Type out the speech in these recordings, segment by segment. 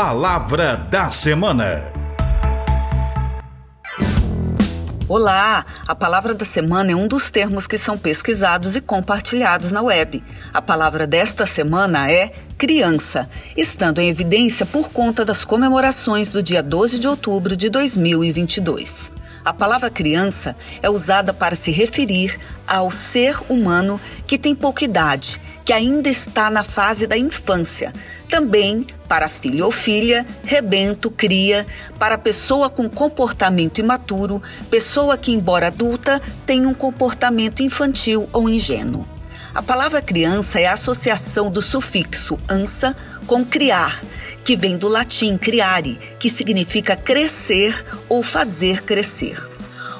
Palavra da Semana. Olá! A palavra da semana é um dos termos que são pesquisados e compartilhados na web. A palavra desta semana é criança, estando em evidência por conta das comemorações do dia 12 de outubro de 2022. A palavra criança é usada para se referir ao ser humano que tem pouca idade, que ainda está na fase da infância. Também para filho ou filha, rebento, cria, para pessoa com comportamento imaturo, pessoa que, embora adulta, tem um comportamento infantil ou ingênuo. A palavra criança é a associação do sufixo ansa com criar, que vem do latim criare, que significa crescer ou fazer crescer.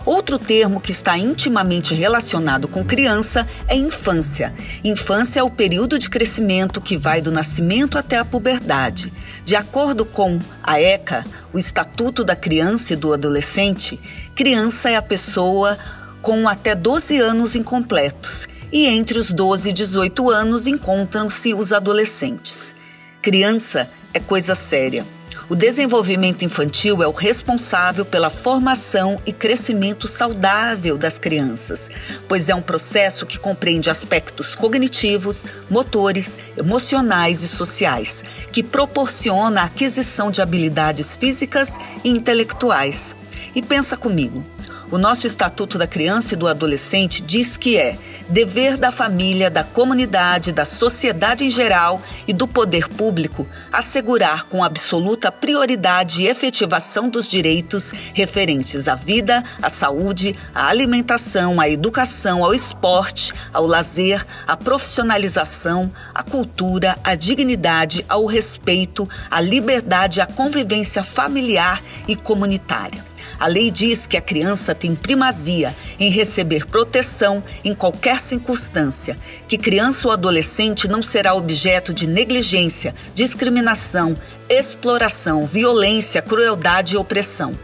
Outro termo que está intimamente relacionado com criança é infância. Infância é o período de crescimento que vai do nascimento até a puberdade. De acordo com a ECA, o Estatuto da Criança e do Adolescente, criança é a pessoa com até 12 anos incompletos e entre os 12 e 18 anos encontram-se os adolescentes. Criança é coisa séria. O desenvolvimento infantil é o responsável pela formação e crescimento saudável das crianças, pois é um processo que compreende aspectos cognitivos, motores, emocionais e sociais, que proporciona a aquisição de habilidades físicas e intelectuais. E pensa comigo, o nosso Estatuto da Criança e do Adolescente diz que é dever da família, da comunidade, da sociedade em geral e do poder público assegurar com absoluta prioridade e efetivação dos direitos referentes à vida, à saúde, à alimentação, à educação, ao esporte, ao lazer, à profissionalização, à cultura, à dignidade, ao respeito, à liberdade, à convivência familiar e comunitária. A lei diz que a criança tem primazia em receber proteção em qualquer circunstância, que criança ou adolescente não será objeto de negligência, discriminação, exploração, violência, crueldade e opressão.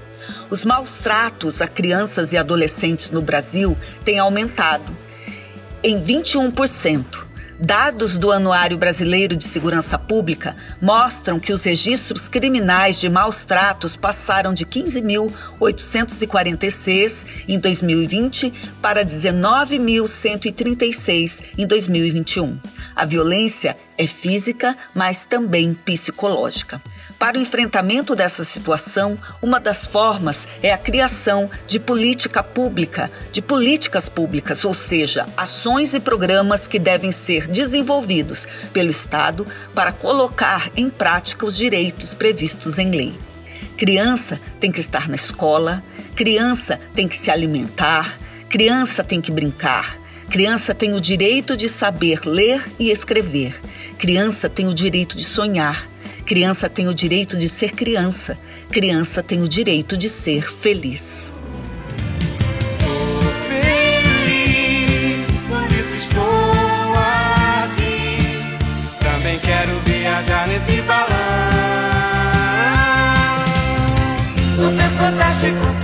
Os maus tratos a crianças e adolescentes no Brasil têm aumentado em 21%. Dados do Anuário Brasileiro de Segurança Pública mostram que os registros criminais de maus tratos passaram de 15.846 em 2020 para 19.136 em 2021. A violência é física, mas também psicológica. Para o enfrentamento dessa situação, uma das formas é a criação de política pública, de políticas públicas, ou seja, ações e programas que devem ser desenvolvidos pelo Estado para colocar em prática os direitos previstos em lei. Criança tem que estar na escola, criança tem que se alimentar, criança tem que brincar, criança tem o direito de saber ler e escrever, criança tem o direito de sonhar, Criança tem o direito de ser criança. Criança tem o direito de ser feliz. Quero viajar nesse balão. Super fantástico,